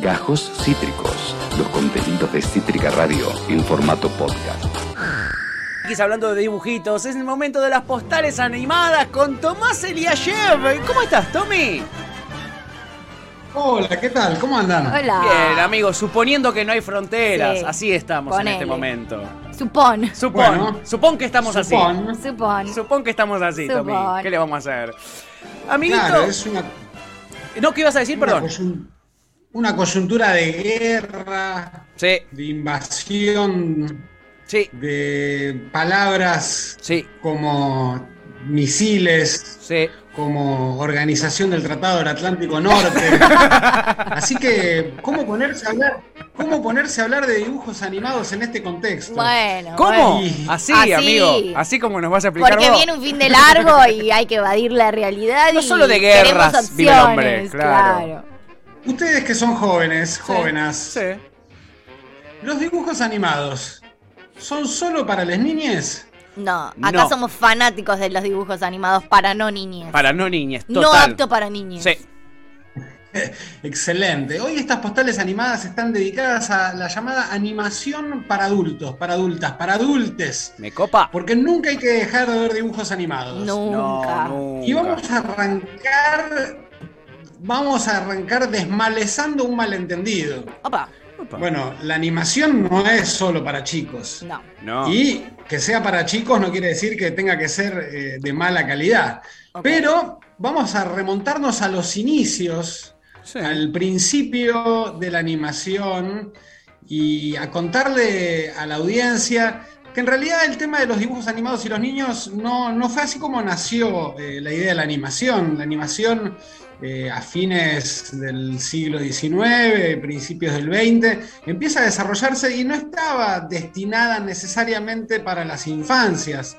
Gajos Cítricos, los contenidos de Cítrica Radio en formato podcast. hablando de dibujitos, es el momento de las postales animadas con Tomás Eliashev. ¿Cómo estás, Tommy? Hola, ¿qué tal? ¿Cómo andan? Hola. Bien, amigos, suponiendo que no hay fronteras, Sí. así estamos en este momento. Supón. Supón, Bueno. supón que estamos Supón. Supón. así. Supón que estamos así, Tommy. ¿Qué le vamos a hacer? Amiguito, Claro, es una, ¿no qué ibas a decir? una Perdón. Una coyuntura de guerra, Sí, de invasión, sí, de palabras sí, como misiles, sí. como Organización del Tratado del Atlántico Norte. Así que, ¿cómo ponerse a hablar? ¿Cómo ponerse a hablar de dibujos animados en este contexto? Bueno. ¿Cómo? bueno. Así, Así. amigo. Así como nos vas a explicar Porque vos. viene un fin de largo y hay que evadir la realidad. No y solo de guerras vive el hombre, claro. Ustedes que son jóvenes, jóvenes, Sí. ¿los dibujos animados son solo para las niñas? No, acá No. somos fanáticos de los dibujos animados para no niñez. Para no niñas, total. no apto para niñez. Sí. Excelente. Hoy estas postales animadas están dedicadas a la llamada animación para adultos, para adultas, para adultes. ¿Me copa? Porque nunca hay que dejar de ver dibujos animados. Nunca. No, Y vamos a arrancar, vamos a arrancar desmalezando un malentendido. Opa. Opa. Bueno, la animación no es solo para chicos. No. No. Y que sea para chicos no quiere decir que tenga que ser eh, de mala calidad. Pero vamos a remontarnos a los inicios, Sí. al principio de la animación y a contarle a la audiencia que en realidad el tema de los dibujos animados y los niños no, no fue así como nació eh, la idea de la animación. La animación eh, a fines del siglo XIX, principios del XX, empieza a desarrollarse y no estaba destinada necesariamente para las infancias.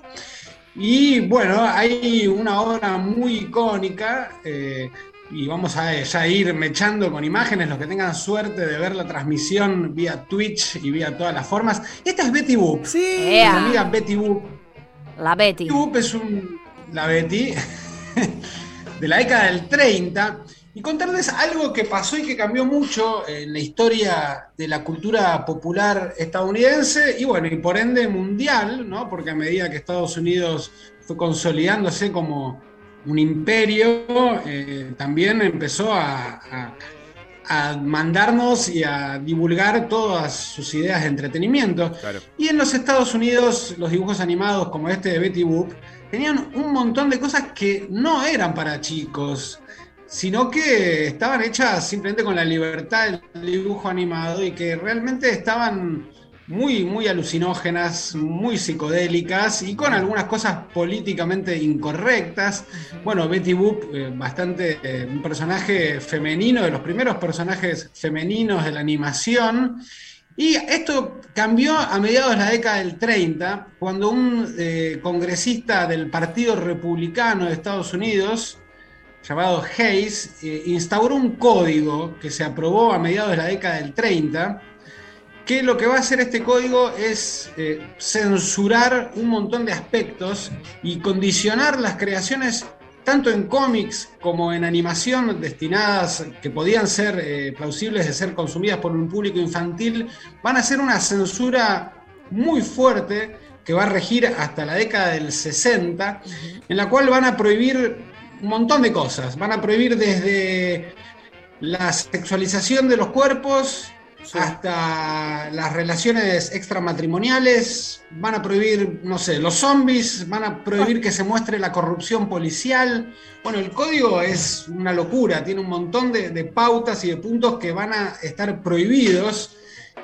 Y bueno, hay una obra muy icónica, eh, y vamos a ya ir mechando con imágenes, los que tengan suerte de ver la transmisión vía Twitch y vía todas las formas. Esta es Betty Boop. Sí. Mi amiga Betty Boop. La Betty. Betty Boop es un, la Betty de la década del 30 y contarles algo que pasó y que cambió mucho en la historia de la cultura popular estadounidense y bueno, y por ende mundial, ¿no? Porque a medida que Estados Unidos fue consolidándose como un imperio, eh, también empezó a, a- a mandarnos y a divulgar todas sus ideas de entretenimiento. Claro. Y en los Estados Unidos, los dibujos animados como este de Betty Boop tenían un montón de cosas que no eran para chicos, sino que estaban hechas simplemente con la libertad del dibujo animado y que realmente estaban muy, muy alucinógenas, muy psicodélicas y con algunas cosas políticamente incorrectas. Bueno, Betty Boop, eh, bastante eh, un personaje femenino, de los primeros personajes femeninos de la animación. Y esto cambió a mediados de la década del 30, cuando un eh, congresista del Partido Republicano de Estados Unidos, llamado Hayes, eh, instauró un código que se aprobó a mediados de la década del 30, que lo que va a hacer este código es eh, censurar un montón de aspectos y condicionar las creaciones tanto en cómics como en animación destinadas que podían ser eh, plausibles de ser consumidas por un público infantil, van a ser una censura muy fuerte que va a regir hasta la década del 60, en la cual van a prohibir un montón de cosas. Van a prohibir desde la sexualización de los cuerpos hasta las relaciones extramatrimoniales, van a prohibir, no sé, los zombies, van a prohibir que se muestre la corrupción policial. Bueno, el código es una locura, tiene un montón de, pautas y de puntos que van a estar prohibidos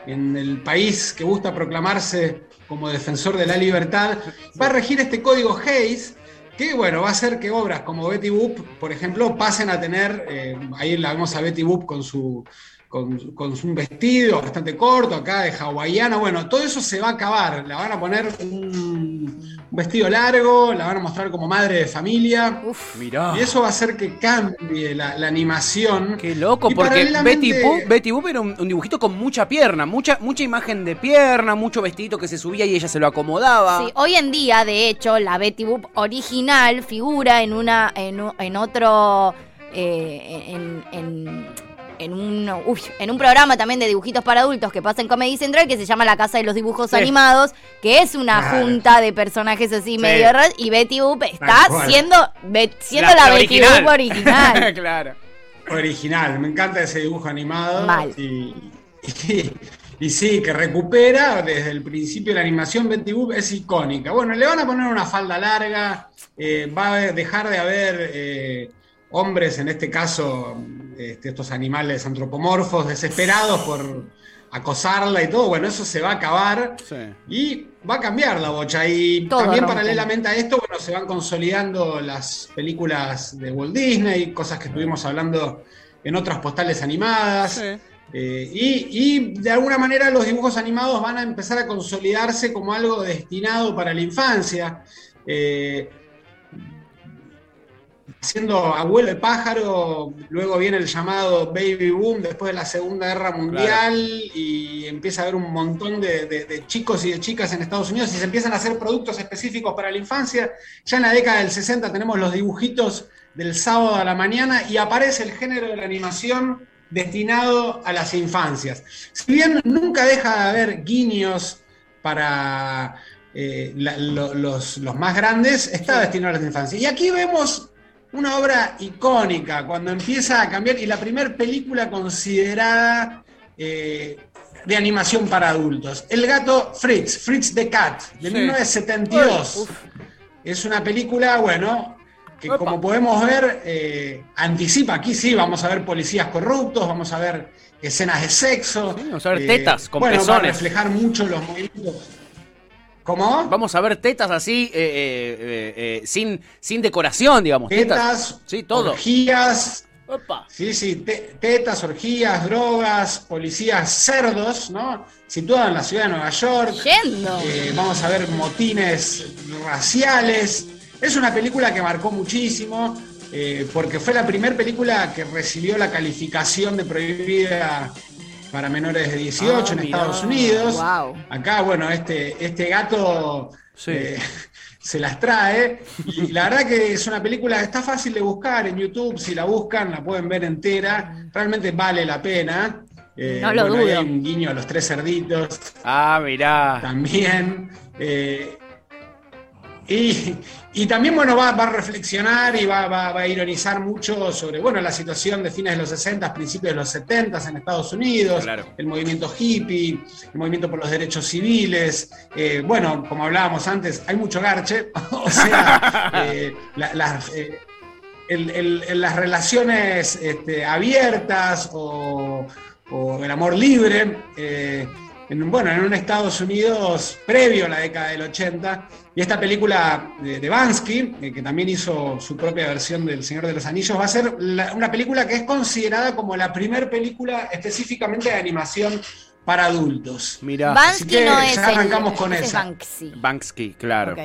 en el país que gusta proclamarse como defensor de la libertad. Va a regir este código Hayes. Que bueno, va a hacer que obras como Betty Boop, por ejemplo, pasen a tener, eh, ahí la vemos a Betty Boop con su, con, con un vestido bastante corto, acá de hawaiana. Bueno, todo eso se va a acabar. La van a poner un, un vestido largo, la van a mostrar como madre de familia. Uf. Mirá. Y eso va a hacer que cambie la, la animación. Qué loco, Y porque paralelamente- Betty Boop, Betty Boop era un, un dibujito con mucha pierna, mucha, mucha imagen de pierna, mucho vestidito que se subía y ella se lo acomodaba. Sí, hoy en día, de hecho, la Betty Boop original figura en una, en, en otro, eh, en, en- en un, uy, en un programa también de dibujitos para adultos que pasa en Comedy Central que se llama La Casa de los Dibujos Sí. Animados, que es una Claro. junta de personajes así medio raros y Betty Boop está siendo, Be- siendo la, Betty Boop original. claro. Original, me encanta ese dibujo animado. Mal. Y, y- y sí, que recupera desde el principio la animación Betty Boop es icónica. Bueno, le van a poner una falda larga, eh, va a dejar de haber eh, hombres, en este caso, este, estos animales antropomorfos, desesperados por acosarla y todo. Bueno, eso se va a acabar. Sí. Y va a cambiar la bocha. Y Todo también paralelamente a esto, bueno, se van consolidando las películas de Walt Disney, cosas que estuvimos hablando en otras postales animadas. Sí. Eh, y, y de alguna manera los dibujos animados van a empezar a consolidarse como algo destinado para la infancia. Eh, siendo abuelo de pájaro, luego viene el llamado baby boom después de la Segunda Guerra Mundial y empieza a haber un montón de, de- de chicos y de chicas en Estados Unidos y se empiezan a hacer productos específicos para la infancia. Ya en la década del 60 tenemos los dibujitos del sábado a la mañana y aparece el género de la animación destinado a las infancias. Si bien nunca deja de haber guiños para eh, la- lo- los, los más grandes, está destinado a las infancias. Y aquí vemos una obra icónica cuando empieza a cambiar y la primera película considerada eh, de animación para adultos. El gato Fritz, Fritz the Cat, de Sí. 1972. Uf. Es una película, bueno, que Opa. como podemos ver, eh, anticipa, aquí sí, vamos a ver policías corruptos, vamos a ver escenas de sexo. Sí, vamos a ver tetas con bueno, va a reflejar mucho los movimientos. ¿Cómo? Vamos a ver tetas así, eh, eh, eh, sin, sin decoración, digamos. Tetas, Sí, todo. orgías, Opa. Sí, sí, te- tetas, orgías, drogas, policías cerdos, ¿no? Situado en la ciudad de Nueva York. Yendo. Eh, vamos a ver motines raciales. Es una película que marcó muchísimo, eh, porque fue la primera película que recibió la calificación de prohibida para menores de 18 Ah, en mirá. Estados Unidos. Wow. Acá, bueno, este, este gato Sí. eh, se las trae. Y la verdad que es una película que está fácil de buscar en YouTube. Si la buscan, la pueden ver entera. Realmente vale la pena. Eh, No lo bueno, dudo. Hay un guiño a los tres cerditos Ah, mirá. también. eh, y, y también, bueno, va, va a reflexionar y va, va- va a ironizar mucho sobre, bueno, la situación de fines de los 60, principios de los 70 en Estados Unidos, Claro. el movimiento hippie, el movimiento por los derechos civiles. eh, bueno, como hablábamos antes, hay mucho garche, o sea, eh, la- eh, el- el- el- las relaciones este, abiertas o, o el amor libre, eh, en, bueno, en un Estados Unidos previo a la década del 80. Y esta película de, de Bansky, eh, que también hizo su propia versión del Señor de los Anillos, va a ser la- una película que es considerada como la primera película específicamente de animación para adultos. Mirá. Bansky Así que no ya es el. arrancamos con ese es esa. Banksy. Banksy, claro.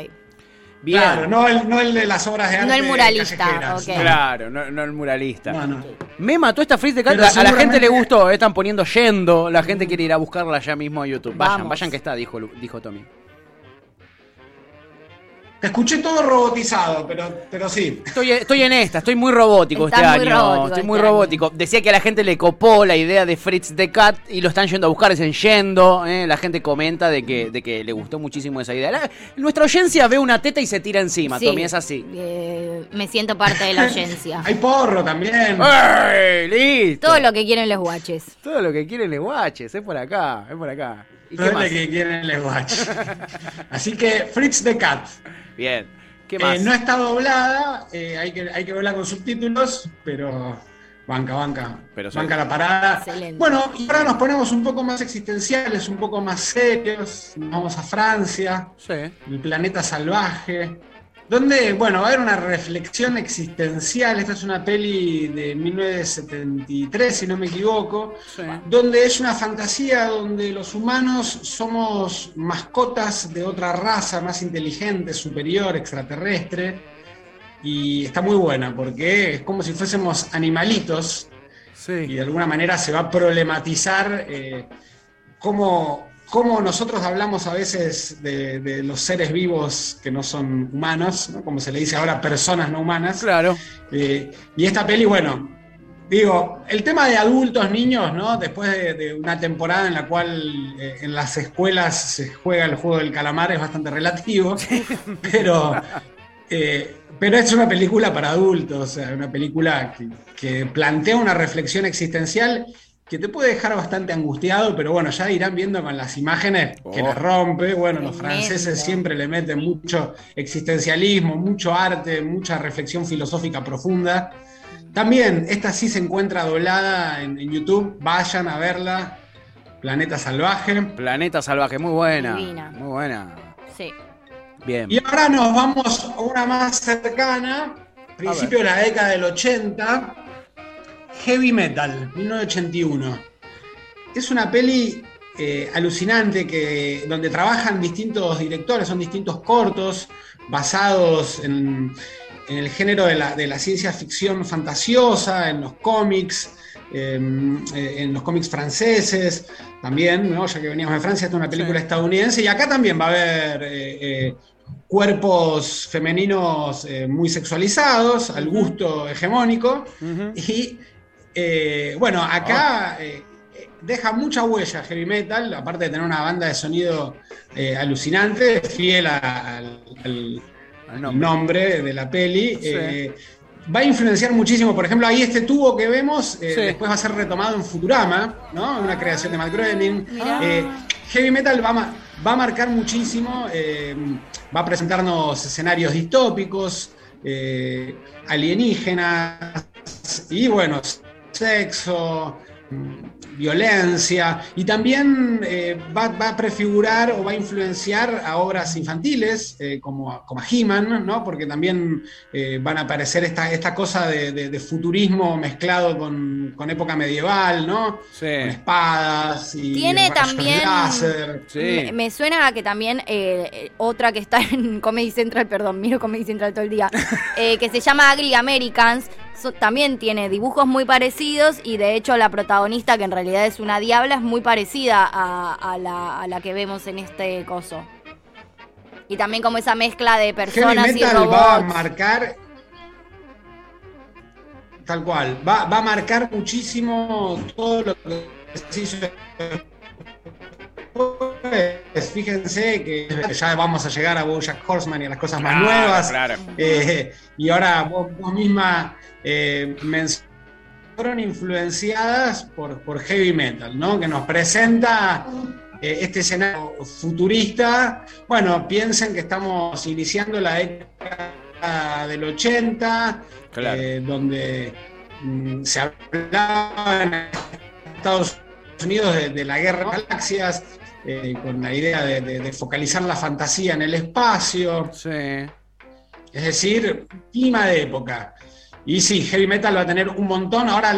Bien. Claro, no el, no el de las obras de arte. No el muralista. Claro, no, no el muralista. No, no. Me mató esta Freeze de Cat. Pero A, la gente le seguramente- gustó, eh, están poniendo yendo. La gente quiere ir a buscarla ya mismo a YouTube. Vayan, Vamos. vayan que está, dijo, Lu- dijo Tommy. Te escuché todo robotizado, pero, pero sí. Estoy, estoy en esta, estoy muy robótico Está este muy año. robótico estoy este muy año. robótico. Decía que a la gente le copó la idea de Fritz the Cat y lo están yendo a buscar, dicen yendo. eh, La gente comenta de que, de que le gustó muchísimo esa idea. La- nuestra audiencia ve una teta y se tira encima, Sí. Tommy, es así. Eh, me siento parte de la audiencia. Hay porro también. ¡Ey! ¡Listo! Todo lo que quieren los guaches. Todo lo que quieren les guaches, es por acá, es por acá. Que quieren les watch. Así que Fritz the Cat. Bien. ¿Qué Eh, más? no está doblada, eh, hay, que, hay que verla con subtítulos, pero banca, banca. Pero sí. banca la parada. Excelente. Bueno, y ahora nos ponemos un poco más existenciales, un poco más serios. Nos vamos a Francia, Sí. el planeta salvaje. Donde, bueno, va a haber una reflexión existencial. Esta es una peli de 1973, si no me equivoco. Sí. donde es una fantasía donde los humanos somos mascotas de otra raza más inteligente, superior, extraterrestre. Y está muy buena porque es como si fuésemos animalitos y Sí. de alguna manera se va a problematizar eh, cómo, cómo nosotros hablamos a veces de, de los seres vivos que no son humanos, ¿no? como se le dice ahora, personas no humanas. Claro. Eh, y esta peli, bueno, digo, el tema de adultos, niños, ¿no? Después de, de una temporada en la cual eh, en las escuelas se juega el juego del calamar es bastante relativo, pero, eh, pero es una película para adultos, o sea, una película que, que plantea una reflexión existencial que te puede dejar bastante angustiado, pero bueno, ya irán viendo con las imágenes que Oh. la rompe. Bueno, los franceses siempre le meten mucho existencialismo, mucho arte, mucha reflexión filosófica profunda. También, esta sí se encuentra doblada en, en YouTube, vayan a verla. Planeta Salvaje. Planeta Salvaje, muy buena. Divina. Muy buena. Sí. Bien. Y ahora nos vamos a una más cercana, principio de la década del 80, Heavy Metal, 1981. Es una peli eh, alucinante que, donde trabajan distintos directores, son distintos cortos basados en, en el género de la, de la ciencia ficción fantasiosa, en los cómics, eh, eh, en los cómics franceses también, ¿no? ya que veníamos de Francia, esta es una película Sí. estadounidense, y acá también va a haber eh, cuerpos femeninos eh, muy sexualizados, al gusto hegemónico, y eh, bueno, acá eh, eh, deja mucha huella heavy metal, aparte de tener una banda de sonido eh, alucinante, fiel a- al, al- Al al nombre. nombre de la peli. Sí. eh, va a influenciar muchísimo, por ejemplo, ahí este tubo que vemos, eh, Sí. después va a ser retomado en Futurama, ¿no? Una creación de Matt Groening. Eh, heavy metal va a, va a marcar muchísimo, eh, va a presentarnos escenarios distópicos, eh, alienígenas y bueno, sexo, violencia y también eh, va, va a prefigurar o va a influenciar a obras infantiles eh, como, como a He-Man, ¿no? porque también eh, van a aparecer esta, esta cosa de, de- de futurismo mezclado con, con época medieval, ¿no? Sí. con espadas y Tiene también- láser. Sí. Me, me suena a que también otra que está en Comedy Central, perdón, miro Comedy Central todo el día, eh, que se llama Ugly Americans, so- también tiene dibujos muy parecidos y de hecho la protagonista, que en realidad es una diabla, es muy parecida a, a la, a la que vemos en este coso. Y también como esa mezcla de Heavy personas y metal va a robots. marcar. Tal cual. Va, va a marcar muchísimo todo lo que se hizo. Fíjense que ya vamos a llegar a Bojack Horseman y a las cosas más nuevas. claro. Eh, y ahora vos, vos misma eh, fueron influenciadas por, por heavy metal, ¿no? Que nos presenta eh, este escenario futurista. Bueno, piensen que estamos iniciando la década del 80, Claro. eh, donde mm, se hablaba en Estados Unidos de, de la guerra de galaxias, eh, con la idea de, de- de focalizar la fantasía en el espacio. Sí. Es decir, clima de época. Y sí, Heavy Metal va a tener un montón. Ahora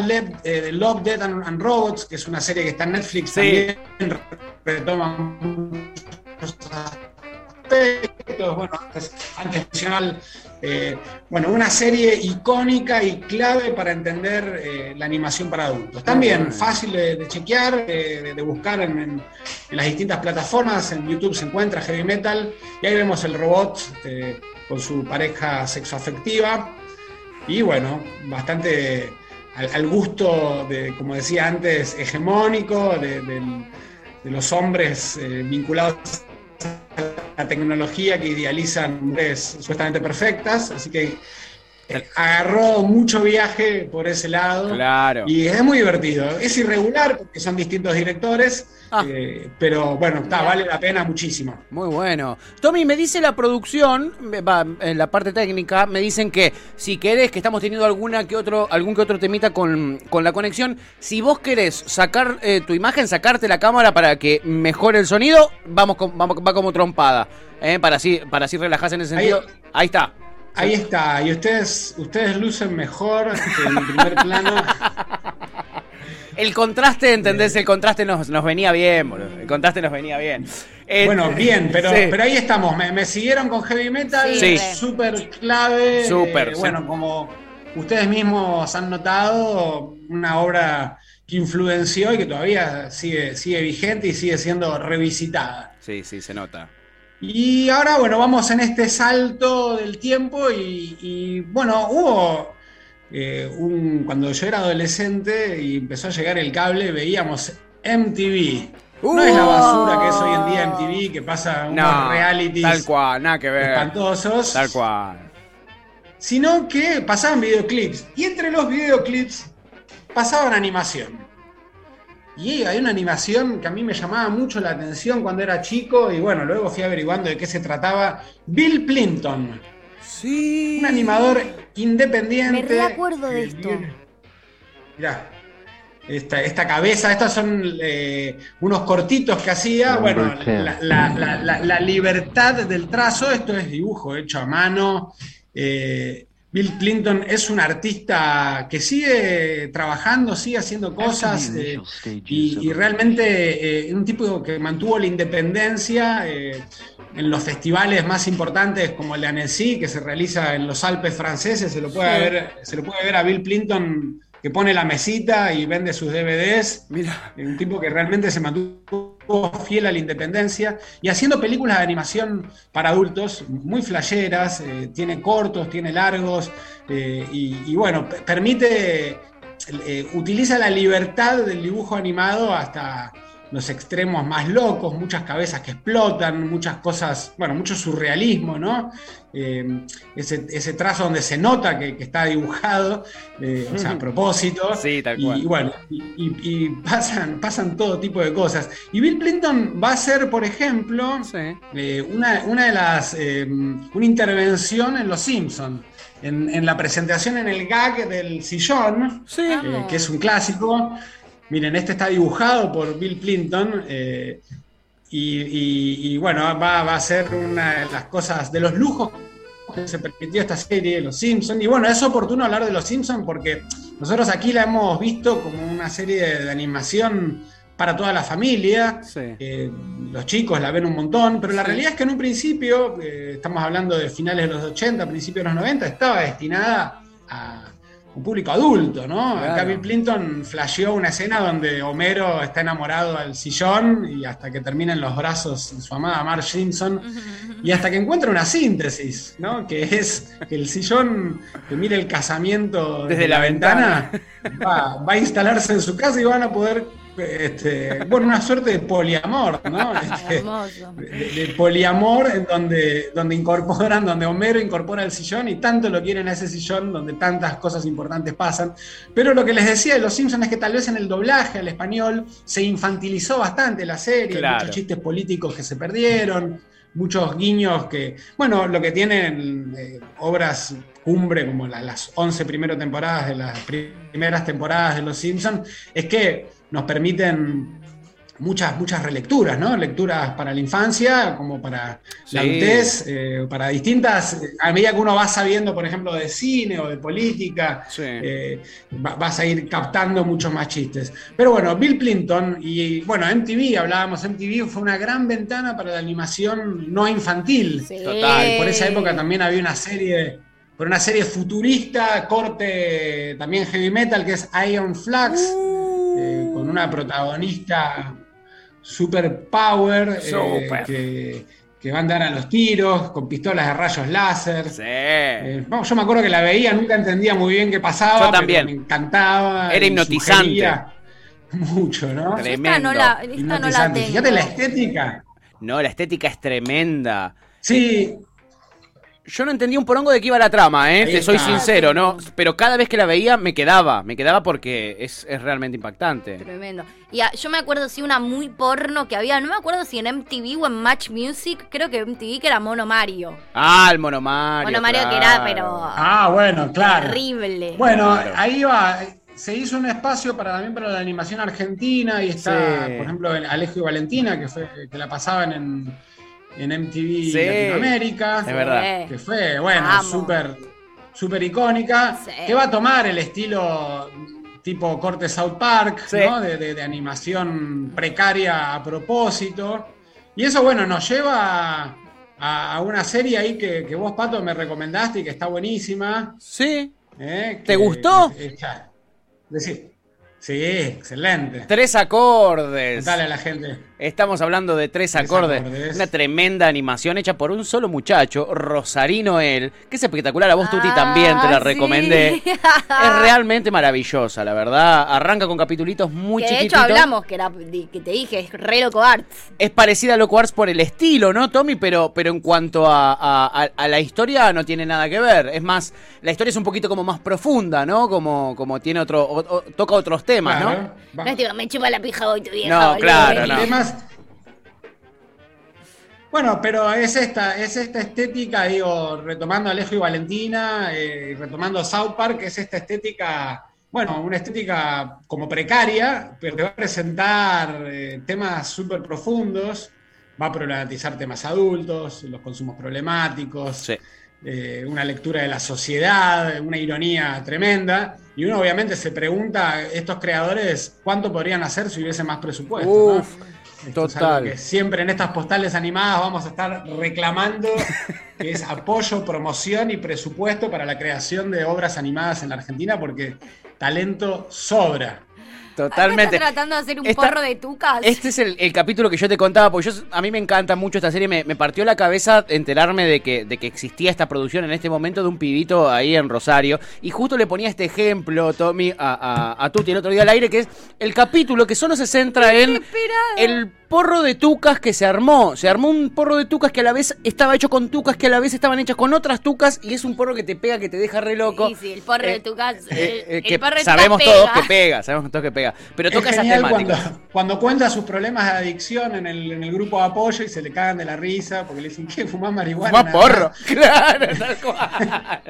eh, Love, Death and, and Robots, que es una serie que está en Netflix, Sí. también retoma muchos aspectos. Bueno, antes, antes mencionaba, eh, bueno, una serie icónica y clave para entender eh, la animación para adultos. También fácil de, de chequear, de, buscar en, en- en las distintas plataformas. En YouTube se encuentra Heavy Metal y ahí vemos el robot eh, con su pareja sexoafectiva. Y bueno, bastante al, al gusto de, como decía antes, hegemónico de, los hombres eh, vinculados a la tecnología que idealizan mujeres supuestamente perfectas. Así que agarró mucho viaje por ese lado. Claro. Y es muy divertido. Es irregular porque son distintos directores, Ah. eh, pero bueno, está, vale la pena muchísimo. Muy bueno. Tommy, me dice la producción, va, en la parte técnica, me dicen que si querés, que estamos teniendo alguna que otro, algún que otro temita con, con la conexión, si vos querés sacar eh, tu imagen, sacarte la cámara para que mejore el sonido, vamos, con- vamos va como trompada. ¿eh? Para así, para así relajarse en ese Ahí- sentido. Ahí, está. Ahí está, y ustedes, ustedes lucen mejor que en el primer plano. El contraste, ¿entendés? El contraste nos, nos venía bien, boludo. El contraste nos venía bien. Eh, Bueno, bien, pero, sí. pero ahí estamos. Me, me siguieron con heavy metal, Sí. Súper clave. Súper, Eh, sí. Bueno, como ustedes mismos han notado, una obra que influenció y que todavía sigue, sigue vigente y sigue siendo revisitada. Sí, sí, se nota. Y ahora, bueno, vamos en este salto del tiempo y, y, bueno, hubo eh, un, cuando yo era adolescente y empezó a llegar el cable, veíamos MTV. No es la basura que es hoy en día MTV, que pasa unos No, realities tal cual, nada que ver. espantosos, Tal cual. sino que pasaban videoclips. Y entre los videoclips pasaban animación. Y hay una animación que a mí me llamaba mucho la atención cuando era chico y bueno, luego fui averiguando de qué se trataba. Bill Clinton, Sí. un animador independiente. Me reacuerdo de esto. Mirá, esta, esta cabeza, estos son eh, unos cortitos que hacía. Bueno, 10. la, la- la- la- la libertad del trazo, esto es dibujo hecho a mano. Eh, Bill Clinton es un artista que sigue trabajando, sigue haciendo cosas eh, y, y realmente eh, un tipo que mantuvo la independencia eh, en los festivales más importantes como el de Annecy, que se realiza en los Alpes franceses, se lo puede, Sí. ver, se lo puede ver a Bill Clinton que pone la mesita y vende sus DVDs. Mira. Un tipo que realmente se mantuvo fiel a la independencia y haciendo películas de animación para adultos muy flasheras, eh, tiene cortos, tiene largos eh, y, bueno, permite, eh, utiliza la libertad del dibujo animado hasta los extremos más locos, muchas cabezas que explotan, muchas cosas, bueno, mucho surrealismo, ¿no? Eh, ese, ese trazo donde se nota que, que está dibujado, eh, o sea, a propósito. Sí, tal cual. y bueno, y, y- y pasan, pasan todo tipo de cosas. Y Bill Clinton va a ser, por ejemplo, Sí. eh, una, una de las. una intervención en Los Simpsons. En, en la presentación en el gag del sillón, Sí. que es un clásico. Miren, este está dibujado por Bill Clinton. eh, y, y- y bueno, va, va a ser una de las cosas, de los lujos que se permitió esta serie, Los Simpsons. Y bueno, es oportuno hablar de Los Simpsons porque nosotros aquí la hemos visto como una serie de, de animación para toda la familia. Sí. Eh, los chicos la ven un montón, pero la Sí. realidad es que en un principio, eh, estamos hablando de finales de los 80, principios de los 90, estaba destinada a un público adulto, ¿no? Claro. Acá Bill Clinton flasheó una escena donde Homero está enamorado al sillón y hasta que termina en los brazos de su amada Marge Simpson y hasta que encuentra una síntesis, ¿no? Que es que el sillón que mire el casamiento Desde la va, va a instalarse en su casa y van a poder, este, bueno, una suerte de poliamor, ¿no? Este, de, de poliamor en donde, donde incorporan, donde Homero incorpora el sillón y tanto lo quieren a ese sillón donde tantas cosas importantes pasan. Pero lo que les decía de los Simpsons es que tal vez en el doblaje al español se infantilizó bastante la serie, Claro. muchos chistes políticos que se perdieron, muchos guiños que, bueno, lo que tienen eh, obras cumbre como la- las 11 primeras temporadas de las pri- primeras temporadas de Los Simpsons es que nos permiten muchas, muchas relecturas, ¿no? Lecturas para la infancia, como para la adultez, eh, para distintas, a medida que uno va sabiendo, por ejemplo, de cine o de política, Sí. eh, va- vas a ir captando muchos más chistes. Pero bueno, Bill Clinton y bueno, MTV, hablábamos, MTV fue una gran ventana para la animación no infantil. Sí. Total, Por esa época también había una serie, por una serie futurista, corte también heavy metal, que es Iron Flags, con una protagonista super power, eh, que, que va a andar a los tiros, con pistolas de rayos láser. Sí. Eh, no, yo me acuerdo que la veía, nunca entendía muy bien qué pasaba. Yo pero me encantaba. Era hipnotizante. Mucho, ¿no? Tremendo. Esta no la, esta no la tengo. Fíjate la estética. No, la estética es tremenda. Sí, Yo no entendía un porongo de qué iba la trama, ¿eh? Te soy sincero, ¿no? Pero cada vez que la veía me quedaba, me quedaba porque es, es realmente impactante. Tremendo. Y ah, yo me acuerdo, sí, una muy porno que había, no me acuerdo si en MTV o en Match Music, creo que MTV que era Mono Mario. Ah, el Mono Mario. Mono Mario que era, pero Ah, bueno, claro. terrible. Bueno, Claro. ahí va. Se hizo un espacio para también para la animación argentina y está, Sí. por ejemplo, en Alejo y Valentina, que fue que la pasaban en, en MTV Sí. Latinoamérica. Es verdad. Que fue, bueno, súper súper icónica. Sí. Que va a tomar el estilo tipo corte South Park, Sí. ¿no? De, de- de animación precaria a propósito. Y eso, bueno, nos lleva a, a una serie ahí que, que vos, Pato, me recomendaste y que está buenísima. Sí. ¿eh? ¿Te Que- gustó? que-. Decí. Sí, excelente. Tres acordes. Dale a la gente. Estamos hablando de tres, Tres acordes. acordes. Una tremenda animación hecha por un solo muchacho, Rosarino él, que es espectacular. A vos, Tuti, Ah, también te la sí. recomendé. es realmente maravillosa, la verdad. Arranca con capitulitos muy que de hecho chiquititos. hablamos, que, era, que te dije, es re loco arts. Es parecida a Loco Arts por el estilo, ¿no, Tommy? Pero, pero en cuanto a, a- a- a la historia no tiene nada que ver. Es más, la historia es un poquito como más profunda, ¿no? Como, como tiene otro, o- o- toca otros temas, Claro. ¿no? Va- No es tipo, me chupa la pija hoy tu vieja. No, boludo. claro, no. Bueno, pero es esta, es esta estética, digo, retomando a Alejo y Valentina, eh, retomando South Park, es esta estética, bueno, una estética como precaria, pero que va a presentar eh, temas súper profundos, va a problematizar temas adultos, los consumos problemáticos, Sí. eh, una lectura de la sociedad, una ironía tremenda. Y uno obviamente se pregunta, estos creadores, ¿cuánto podrían hacer si hubiese más presupuesto? ¿no? Uf, total. algo que siempre en estas postales animadas vamos a estar reclamando, que es apoyo, promoción y presupuesto para la creación de obras animadas en la Argentina, porque talento sobra. Totalmente. ¿Estás tratando de hacer un Esta- porro de tucas? Este es el, el capítulo que yo te contaba, porque yo, a mí me encanta mucho esta serie, me, me partió la cabeza enterarme de que, de que existía esta producción en este momento de un pibito ahí en Rosario, y justo le ponía este ejemplo, Tommy, a, a, a Tuti el otro día al aire, que es el capítulo que solo se centra en el porro de tucas que se armó. Se armó un porro de tucas que a la vez estaba hecho con tucas, que a la vez estaban hechas con otras tucas, y es un porro que te pega, que te deja re loco. Sí, sí, el porro de Eh, tucas. eh, el- eh, el que porro de sabemos tucas todos pega. que pega, sabemos todos que pega. Pero toca es esas genial temáticas. cuando, cuando cuenta sus problemas de adicción en el, en el grupo de apoyo y se le cagan de la risa porque le dicen, ¿qué? ¿Fumás marihuana? Fumá porro. Claro, tal cual.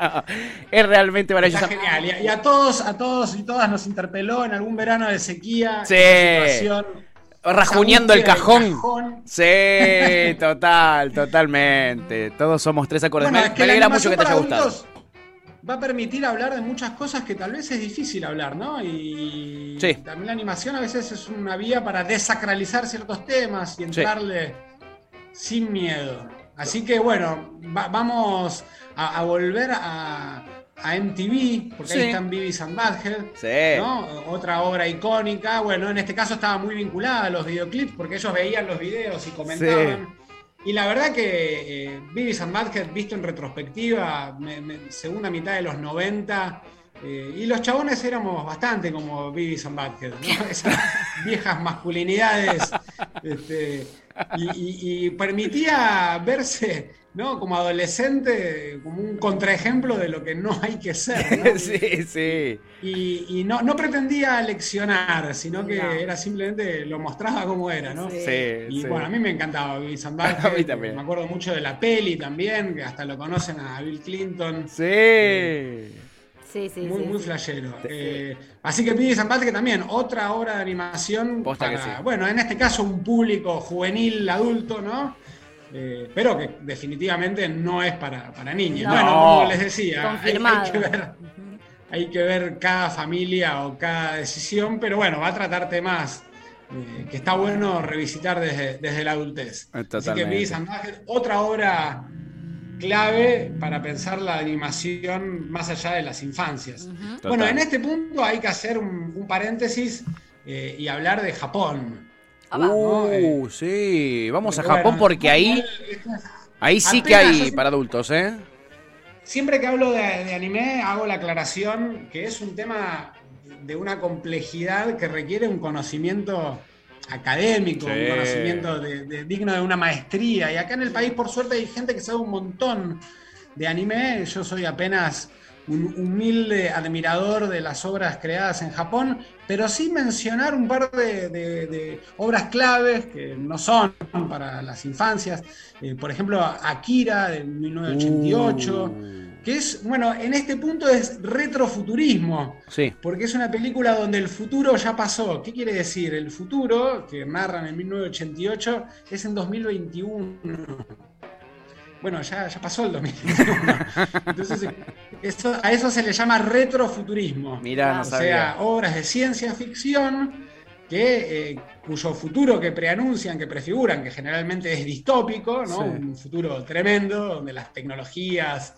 No, es realmente maravilloso. Está genial. Y a, y a todos, a todos y todas nos interpeló en algún verano de sequía. Sí. situación, Rajuneando esa el cajón. Sí, total, totalmente. Todos somos tres acordes. Bueno, me es me la alegra mucho que te haya gustado. Va a permitir hablar de muchas cosas que tal vez es difícil hablar, ¿no? Y Sí. también la animación a veces es una vía para desacralizar ciertos temas y entrarle sin miedo. Así que bueno, va- vamos a, a volver a, a MTV, porque Sí. ahí están Beavis and Butthead, Sí. ¿no? Otra obra icónica. Bueno, en este caso estaba muy vinculada a los videoclips, porque ellos veían los videos y comentaban. Y la verdad que eh, Beavis and Butthead, visto en retrospectiva, me- me- segunda mitad de los 90, eh, y los chabones éramos bastante como Beavis and Butthead, ¿no? Esas viejas masculinidades. este, y, y- y permitía verse, ¿no? Como adolescente, como un contraejemplo de lo que no hay que ser, ¿no? Sí, sí. Y, y no, no pretendía leccionar, sino que No. era simplemente lo mostraba como era, ¿no? Sí. Sí, Y sí. bueno, a mí me encantaba Bill Sandberg. A mí también. Me acuerdo mucho de la peli también, que hasta lo conocen a Bill Clinton. Sí. Sí, sí, muy, sí, muy sí. flashero. Eh, así que Billy Zampate que también, otra obra de animación Posta que para, sí. bueno, en este caso un público juvenil, adulto, ¿no? Eh, pero que definitivamente no es para, para niños. No. Bueno, como les decía, hay, que ver, hay que ver cada familia o cada decisión, pero bueno, va a tratar temas eh, que está bueno revisitar desde, desde la adultez. Eh, Así que. Billy Zampate, otra obra clave para pensar la animación más allá de las infancias. Bueno, en este punto hay que hacer un, un paréntesis eh, y hablar de Japón. Ah. Uh, sí. Vamos a Japón porque ahí, ahí sí que hay para adultos, ¿eh? Siempre que hablo de, de anime hago la aclaración que es un tema de una complejidad que requiere un conocimiento académico, Sí. un conocimiento de- de- digno de una maestría. Y acá en el país, por suerte, hay gente que sabe un montón de anime. Yo soy apenas un humilde admirador de las obras creadas en Japón, pero sí mencionar un par de, de- de obras claves que no son para las infancias. Eh, por ejemplo, Akira de 1988 Uh, que es, bueno, en este punto es retrofuturismo, sí. porque es una película donde el futuro ya pasó. ¿Qué quiere decir? El futuro, que narran en 1988, es en 2021. Bueno, ya, ya pasó el 2021. Entonces, eso- a eso se le llama retrofuturismo. Mirá, no o sabía. sea, obras de ciencia ficción que, eh, cuyo futuro que preanuncian, que prefiguran, que generalmente es distópico, ¿no? Sí. un futuro tremendo, donde las tecnologías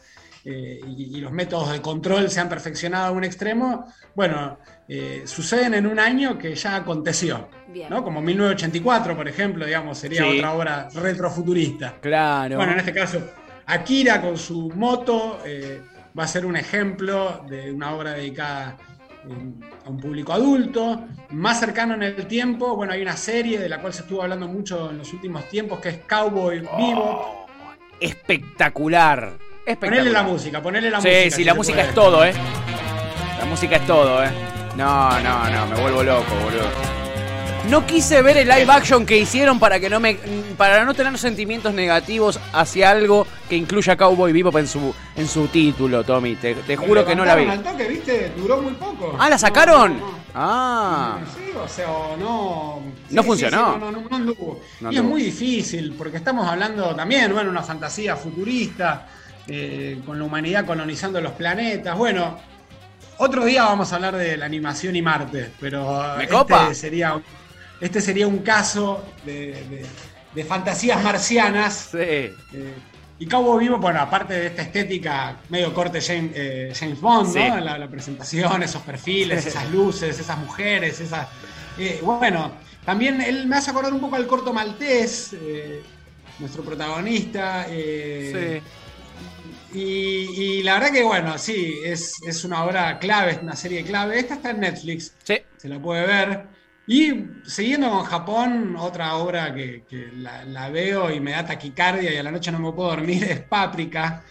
eh, y, y los métodos de control se han perfeccionado a un extremo, bueno, eh, suceden en un año que ya aconteció. Bien. ¿no? Como 1984, por ejemplo, digamos, sería Sí. otra obra retrofuturista. Claro. Bueno, en este caso, Akira con su moto eh, va a ser un ejemplo de una obra dedicada eh, a un público adulto. Más cercano en el tiempo, bueno, hay una serie de la cual se estuvo hablando mucho en los últimos tiempos, que es Cowboy Vivo. Espectacular. Espectacular. Ponele la música, ponele la sí, música. sí, si la música puede. es todo, ¿eh? La música es todo, ¿eh? No, no, no, me vuelvo loco, boludo. No quise ver el live action que hicieron para que no me para no tener sentimientos negativos hacia algo que incluya Cowboy Bebop en su en su título, Tommy. Te, te juro que no la vi. al toque, ¿viste? Duró muy poco. Ah, ¿la sacaron? no, no. Ah. Sí, o sea, o no. No funcionó. no, no, no anduvo. No y es muy difícil, porque estamos hablando también, bueno, una fantasía futurista, eh, con la humanidad colonizando los planetas. Bueno, otro día vamos a hablar de la animación y Marte, pero ¿Me este copa? sería este sería un caso de, de- de fantasías marcianas. Sí. Eh, y Cowboy Vivo, bueno, aparte de esta estética medio corte James, eh, James Bond, Sí. ¿no? La, la presentación, esos perfiles, esas luces, esas mujeres, esas. eh, bueno, también él me hace acordar un poco al corto maltés, nuestro protagonista. eh, y, y la verdad que, bueno, sí, es, es una obra clave, es una serie clave. Esta está en Netflix Sí. se la puede ver. Y siguiendo con Japón, otra obra que, que la, la veo y me da taquicardia y a la noche no me puedo dormir es Páprica,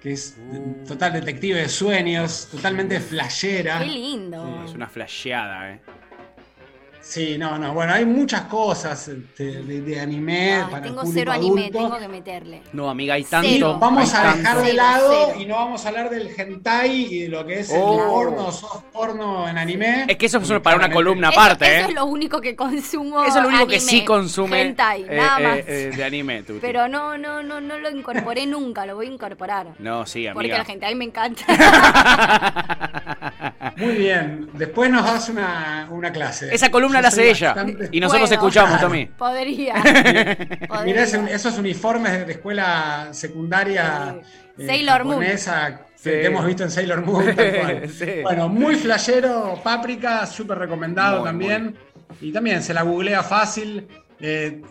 que es Uh. total detective de sueños, totalmente flashera. Qué lindo. Es una flasheada, ¿eh? Sí, no, no, bueno, hay muchas cosas este, de, de anime para el tengo público cero anime, adulto. tengo que meterle. No, amiga, hay Cero. tanto. Vamos hay a dejar tanto. de Cero, lado cero. y no vamos a hablar del hentai y de lo que es Oh. el porno, soft porno en anime. Es que eso es Porque para una columna Eso- aparte, eso, ¿eh? es lo único que consumo. Eso es lo único que sí consume hentai, eh, nada eh, más. eh, de anime, Tuti. Pero no, no, no, no lo incorporé nunca, lo voy a incorporar. No, sí, Porque amiga. la gente ahí me encanta. Muy bien, después nos das una, una clase. Esa columna Yo la hace ella. bastante- Y nosotros Puedo. escuchamos, Claro. Tommy. Podría. Mirá Podría. ese- esos uniformes de, escuela secundaria Sí. Sailor Moon. Sí. que hemos visto en Sailor Moon. tal cual. Sí. Bueno, muy flashero, Páprica, súper recomendado Muy, también. Y también se la googlea fácil. Eh,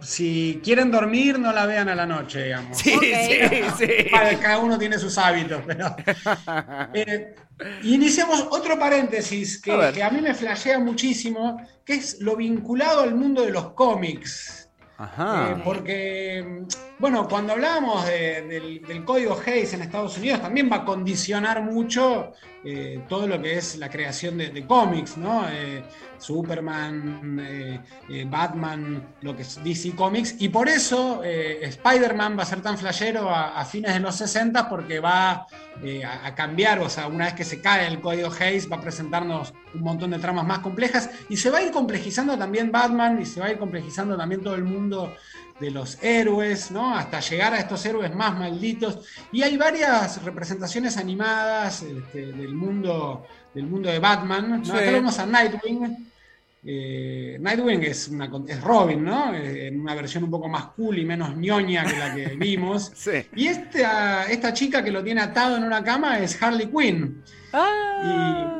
si quieren dormir, no la vean a la noche, digamos. Sí, sí, sí. Vale, cada uno tiene sus hábitos, pero. Eh, y iniciamos otro paréntesis que A que a mí me flashea muchísimo, que es lo vinculado al mundo de los cómics. Eh, porque, bueno, cuando hablábamos de- del, código Hayes en Estados Unidos, también va a condicionar mucho eh, todo lo que es la creación de, cómics, ¿no? Eh, Superman, Batman, lo que es DC Comics. Y por eso Spider-Man va a ser tan flashero a, a fines de los 60 porque va eh, a, a cambiar, o sea, una vez que se cae el código Hayes, va a presentarnos un montón de tramas más complejas y se va a ir complejizando también Batman y se va a ir complejizando también todo el mundo de los héroes, ¿no? Hasta llegar a estos héroes más malditos. Y hay varias representaciones animadas este, del, mundo, del mundo de Batman. ¿no? Sí. Acá vemos a Nightwing. Eh, Nightwing es, una, con- es Robin, ¿no? Eh, en una versión un poco más cool y menos ñoña que la que vimos. Sí. Y esta, esta chica que lo tiene atado en una cama es Harley Quinn. Ah.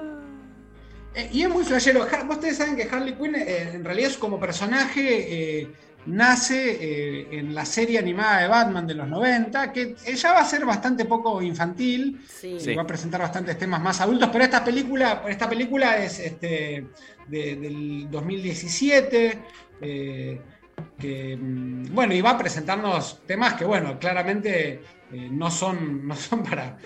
Eh, y es muy flashero. Ustedes saben que Harley Quinn eh, en realidad es como personaje eh, nace eh, en la serie animada de Batman de los 90, que ella va a ser bastante poco infantil, Sí. Va a presentar bastantes temas más adultos, pero esta película, esta película es este, de- del 2017. eh, que, mm, bueno, y va a presentarnos temas que, bueno, claramente eh, no, son, no son para,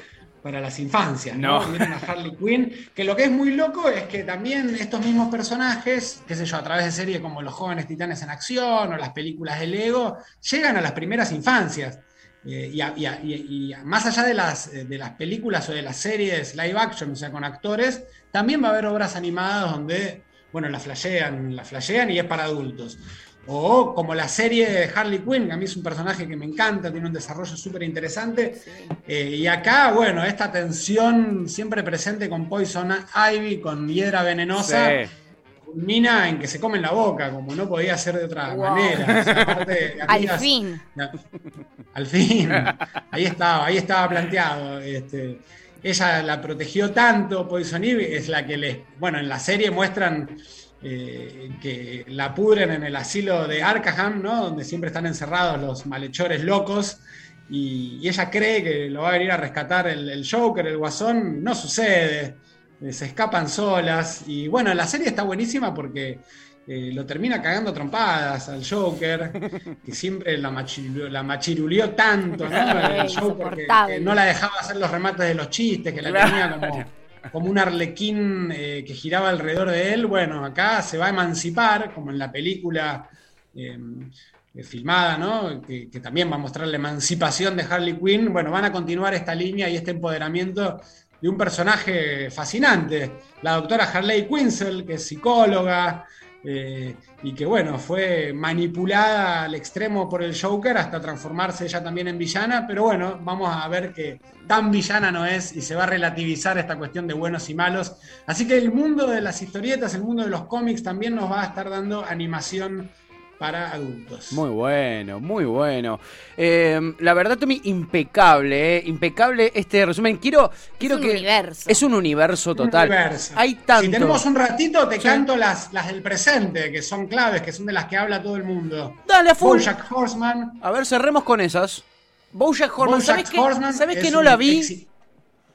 para las infancias, ¿no? No. Miren a Harley Quinn, que lo que es muy loco es que también estos mismos personajes, qué sé yo, a través de series como Los Jóvenes Titanes en Acción o las películas de Lego, llegan a las primeras infancias. Eh, y, a- y a- y- y a- más allá de las, eh, de las películas o de las series live action, o sea, con actores, también va a haber obras animadas donde, bueno, la flashean, la flashean y es para adultos. O como la serie de Harley Quinn, que a mí es un personaje que me encanta, tiene un desarrollo súper interesante. Eh, y acá, bueno, esta tensión siempre presente con Poison Ivy, con Hiedra Venenosa, Sí. culmina en que se comen la boca, como no podía ser de otra Wow. manera. O sea, aparte de Al fin. Al fin, ahí estaba, ahí estaba planteado. Este, ella la protegió tanto, Poison Ivy, es la que le, bueno, en la serie muestran eh, que la pudren en el asilo de Arkham, ¿no? Donde siempre están encerrados los malhechores locos. Y, y ella cree que lo va a venir a rescatar el, el Joker, el Guasón. No sucede. eh, Se escapan solas. Y bueno, la serie está buenísima porque eh, lo termina cagando a trompadas al Joker, que siempre la, machiruleó, la machiruleó tanto, ¿no? El Joker que, que no la dejaba hacer los remates de los chistes, que la tenía como, como un arlequín eh, que giraba alrededor de él. Bueno, acá se va a emancipar, como en la película eh, eh, filmada, ¿no? Que, que también va a mostrar la emancipación de Harley Quinn. Bueno, van a continuar esta línea y este empoderamiento de un personaje fascinante, la doctora Harley Quinzel, que es psicóloga, eh, y que bueno, fue manipulada al extremo por el Joker hasta transformarse ella también en villana, pero bueno, vamos a ver que tan villana no es y se va a relativizar esta cuestión de buenos y malos. Así que el mundo de las historietas, el mundo de los cómics también nos va a estar dando animación para adultos. Muy bueno, muy bueno. Eh, la verdad, Tommy, impecable, eh, impecable este resumen. Quiero, quiero un que universo. es un universo Un total. universo. Hay tanto. Si tenemos un ratito, te Sí. canto las, las del presente, que son claves, que son de las que habla todo el mundo. Dale a full. Bojack Horseman. A ver, cerremos con esas. Bojack Horseman, Bojack. Horseman ¿Sabes es que no la vi?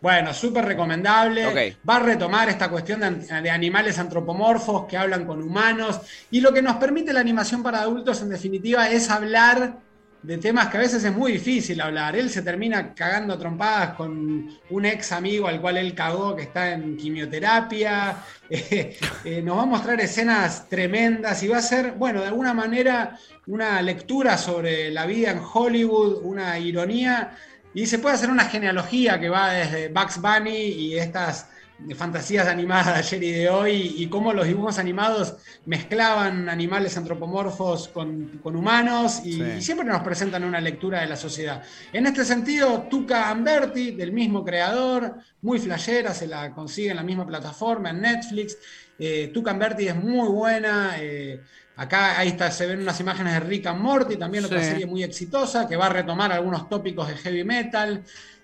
Bueno, súper recomendable. Va a retomar esta cuestión de, an- de animales antropomorfos que hablan con humanos. Y lo que nos permite la animación para adultos, en definitiva, es hablar de temas que a veces es muy difícil hablar. Él se termina cagando trompadas con un ex amigo al cual él cagó que está en quimioterapia. Eh, eh, nos va a mostrar escenas tremendas y va a ser, bueno, de alguna manera una lectura sobre la vida en Hollywood, una ironía. Y se puede hacer una genealogía que va desde Bugs Bunny y estas fantasías animadas de ayer y de hoy, y cómo los dibujos animados mezclaban animales antropomorfos con, con humanos, y, Sí. y siempre nos presentan una lectura de la sociedad. En este sentido, Tuca Amberti, del mismo creador, muy flashera, se la consigue en la misma plataforma, en Netflix. Eh, Tuca Amberti es muy buena. eh, acá ahí está, se ven unas imágenes de Rick and Morty, también otra Sí. serie muy exitosa, que va a retomar algunos tópicos de heavy metal.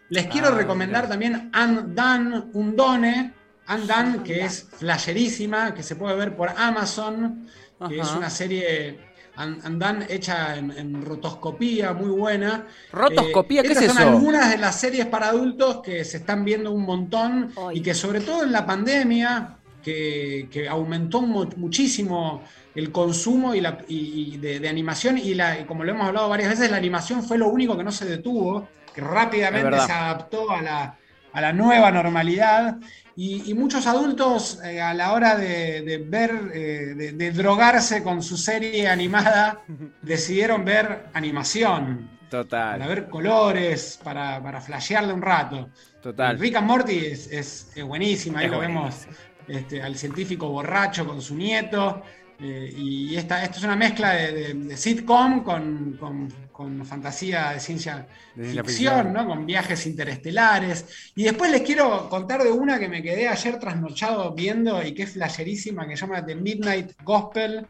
Les quiero Ah, recomendar mira. también Undone, Undone, Undone, que es flasherísima, que se puede ver por Amazon, que Ajá. es una serie Undone hecha en, en rotoscopía, muy buena. ¿Rotoscopía? ¿Qué estas es son eso? algunas de las series para adultos que se están viendo un montón y que sobre todo en la pandemia, que, que aumentó mu- muchísimo el consumo y la, y- de, de animación y, la, y como lo hemos hablado varias veces, la animación fue lo único que no se detuvo, que rápidamente se adaptó a la, a la nueva normalidad. Y, y muchos adultos eh, a la hora de, de ver, eh, de, de drogarse con su serie animada, decidieron ver animación, para Total, ver colores, para, para flashearle un rato. total. Rick and Morty es, es- es buenísima, ahí Es lo buenísimo. vemos este, al científico borracho con su nieto. eh, y esta, esto es una mezcla de, de- de sitcom con, con- con fantasía de ciencia De ficción. ¿no? con viajes interestelares. Y después les quiero contar de una que me quedé ayer trasnochado viendo y que es flasherísima, que se llama The Midnight Gospel,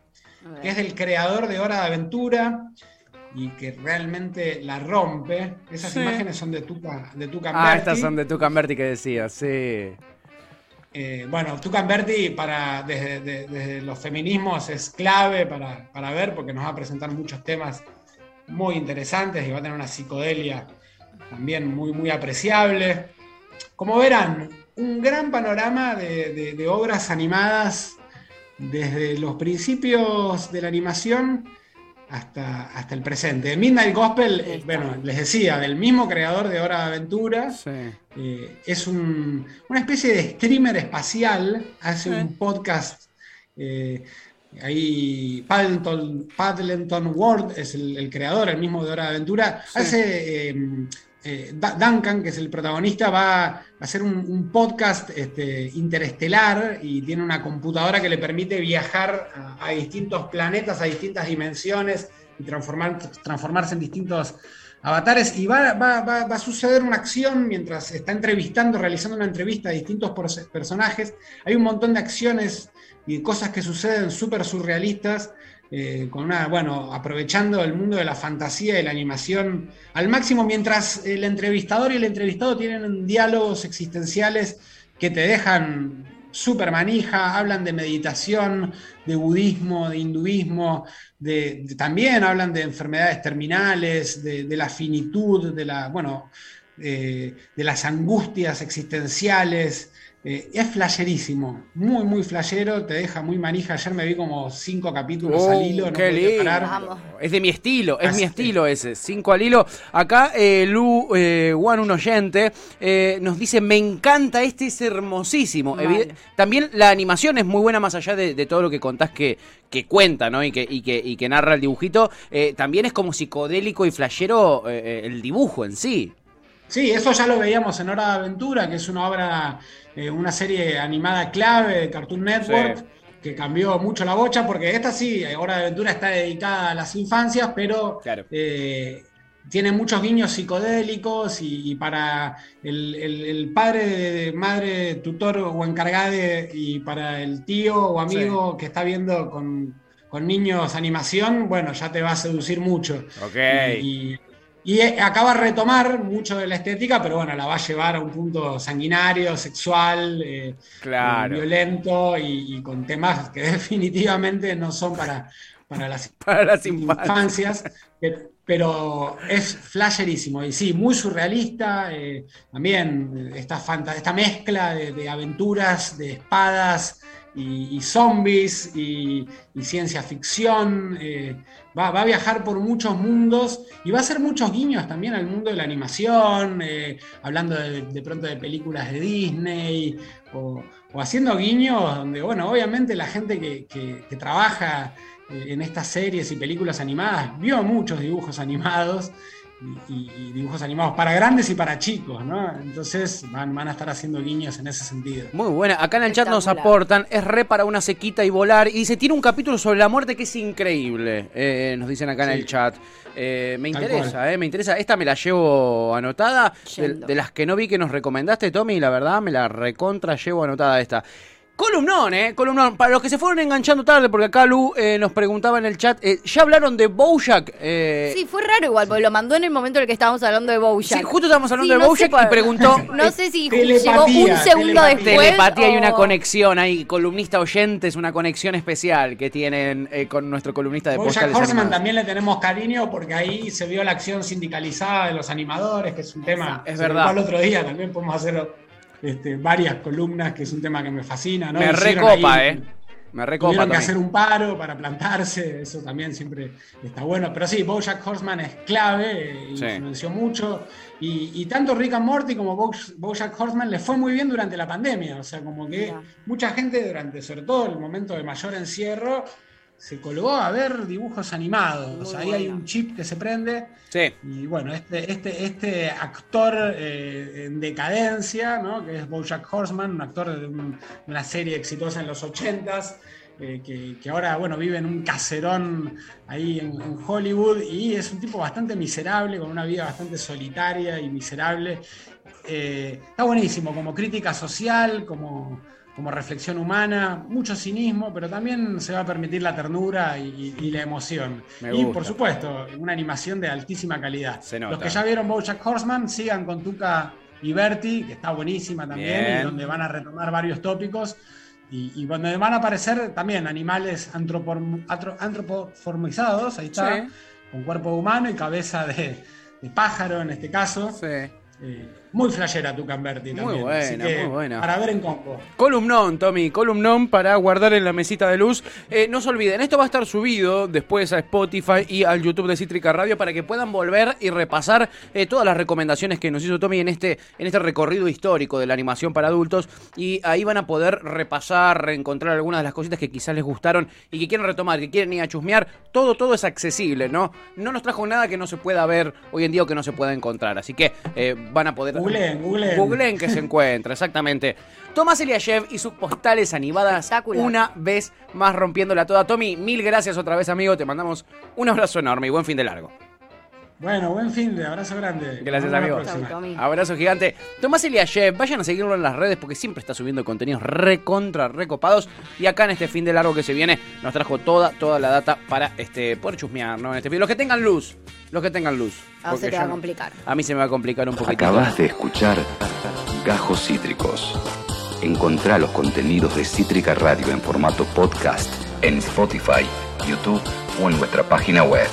que es del creador de Hora de Aventura y que realmente la rompe. Esas Sí. imágenes son de Tuca, de Tuca Ah, Berti. estas son de tu Camberti que decías, sí. Eh, bueno, Tuca Berti para, desde, de- desde los feminismos es clave para, para ver porque nos va a presentar muchos temas muy interesantes y va a tener una psicodelia también muy, muy apreciable. Como verán, un gran panorama de obras animadas desde los principios de la animación hasta, hasta el presente. Midnight Gospel, eh, bueno, les decía, del mismo creador de Hora de Aventura. Sí. Eh, es un- una especie de streamer espacial, hace Sí. un podcast. eh, ahí Paddleton, Paddleton World es el, el creador, el mismo de Hora de Aventura. Sí. Hace eh, Duncan, que es el protagonista, va a hacer un, podcast este, interestelar y tiene una computadora que le permite viajar a, distintos planetas, a distintas dimensiones y transformar, transformarse en distintos avatares y va, a suceder una acción mientras está entrevistando, realizando una entrevista a distintos pers- personajes. Hay un montón de acciones y cosas que suceden súper surrealistas. Eh, con una, bueno, aprovechando el mundo de la fantasía y la animación al máximo, mientras el entrevistador y el entrevistado tienen diálogos existenciales que te dejan súper manija, hablan de meditación, de budismo, de hinduismo, de, también hablan de enfermedades terminales, de, de la finitud, de la, bueno, eh, de las angustias existenciales. Eh, es flasherísimo, muy, muy flashero, te deja muy manija. Ayer me vi como cinco capítulos Oh, al hilo, qué lindo. parar. Vamos. Es de mi estilo, es Así mi es. estilo ese. Cinco al hilo. Acá eh, Lu eh, Juan, un oyente, eh, nos dice: Me encanta este, es hermosísimo. También la animación es muy buena, más allá de, de todo lo que contás que, que cuenta, ¿no? Y que, y que, y que narra el dibujito. Eh, también es como psicodélico y flashero el dibujo en sí. Sí, eso ya lo veíamos en Hora de Aventura, que es una obra, eh, una serie animada clave de Cartoon Network, Sí. que cambió mucho la bocha, porque esta sí, Hora de Aventura está dedicada a las infancias, pero Claro. eh, tiene muchos guiños psicodélicos y, y para el, el- el padre, madre, tutor o encargado y para el tío o amigo que está viendo con, con niños animación, bueno, ya te va a seducir mucho. Ok. Y, y eh, acaba de retomar mucho de la estética, pero bueno, la va a llevar a un punto sanguinario, sexual, eh, Claro. eh, violento y, y con temas que definitivamente no son para, para las Para las infancias. infancias, pe- pero es flasherísimo y sí, muy surrealista. eh, también esta, esta mezcla de, de aventuras, de espadas y, zombies y, ciencia ficción. eh, va, va a viajar por muchos mundos y va a hacer muchos guiños también al mundo de la animación, eh, hablando de, pronto de películas de Disney o, haciendo guiños donde, bueno, obviamente la gente que trabaja eh, en estas series y películas animadas vio muchos dibujos animados y, y- dibujos animados para grandes y para chicos, ¿no? Entonces van, van a estar haciendo guiños en ese sentido. Muy buena. Acá en el chat nos aportan, es re para una sequita y volar. Y dice, tiene un capítulo sobre la muerte que es increíble. Eh, nos dicen acá en el chat. Eh, me Tal interesa, cual. eh, me interesa. Esta me la llevo anotada. De las que no vi que nos recomendaste, Tommy, la verdad me la recontra llevo anotada esta. Columnón, ¿eh? Columnón. Para los que se fueron enganchando tarde, porque acá Lu eh, nos preguntaba en el chat, eh, ¿ya hablaron de Bojack? Eh, Sí, fue raro igual, porque lo mandó en el momento en el que estábamos hablando de Bojack. sí, justo estábamos hablando Sí, de no sé Bojack y preguntó... No eh, sé si llegó un segundo telepatía. después. Telepatía y una o- conexión, hay columnista oyente, es una conexión especial que tienen eh, con nuestro columnista de Bojack Horseman animados. también le tenemos cariño porque ahí se vio la acción sindicalizada de los animadores, que es un tema Es el verdad. cual otro día también podemos hacer este, varias columnas, que es un tema que me fascina. ¿no? Me Hicieron recopa, ahí- eh. Me recopa Tuvieron que hacer un paro para plantarse, eso también siempre está bueno. Pero sí, Bojack Horseman es clave, eh, Sí. influenció mucho. Y, y tanto Rick and Morty como Bo- Bojack Horseman les fue muy bien durante la pandemia. O sea, como que Mira. mucha gente durante, sobre todo el momento de mayor encierro, se colgó a ver dibujos animados. Muy ahí hay un chip que se prende. Sí. Y bueno, este, este, este actor eh, en decadencia, ¿no? que es Bojack Horseman, un actor de, un- de una serie exitosa en los 80s, eh, que, que ahora bueno, vive en un caserón ahí en, en Hollywood y es un tipo bastante miserable, con una vida bastante solitaria y miserable. Eh, está buenísimo como crítica social, como, como reflexión humana, mucho cinismo, pero también se va a permitir la ternura y, y la emoción. Me y gusta. por supuesto, una animación de altísima calidad. Se nota. Los que ya vieron Bojack Horseman, sigan con Tuca y Berti, que está buenísima también, Bien. y donde van a retomar varios tópicos. Y, y donde van a aparecer también animales antropoformizados, ahí está, Sí. con cuerpo humano y cabeza de, de pájaro en este caso. Sí. Eh, muy flashera tu Camberti Muy también. buena, así que muy buena. Para ver en combo. Columnón, Tommy, columnón para guardar en la mesita de luz. Eh, no se olviden, esto va a estar subido después a Spotify y al YouTube de Cítrica Radio para que puedan volver y repasar eh, todas las recomendaciones que nos hizo Tommy en este, en este recorrido histórico de la animación para adultos. Y ahí van a poder repasar, reencontrar algunas de las cositas que quizás les gustaron y que quieren retomar, que quieren ir a chusmear. Todo, todo es accesible, ¿no? No nos trajo nada que no se pueda ver hoy en día o que no se pueda encontrar. Así que eh, van a poder. Googleen, googleen. Googleen que se encuentra, exactamente. Tomás Eliashev y sus postales animadas una vez más rompiéndola toda. Tommy, mil gracias otra vez, amigo. Te mandamos un abrazo enorme y buen fin de largo. Bueno, buen fin de abrazo grande. Gracias, amigo. Abrazo gigante. Tomás Eliashev, vayan a seguirlo en las redes porque siempre está subiendo contenidos recontra, recopados. Y acá en este fin de largo que se viene, nos trajo toda, toda la data para este poder chusmear, ¿no? En este video. Los que tengan luz, los que tengan luz. Ah, Porque se te va a complicar. A mí se me va a complicar un poquito. Acabas de escuchar Gajos Cítricos. Encontrá los contenidos de Cítrica Radio en formato podcast en Spotify, YouTube o en nuestra página web.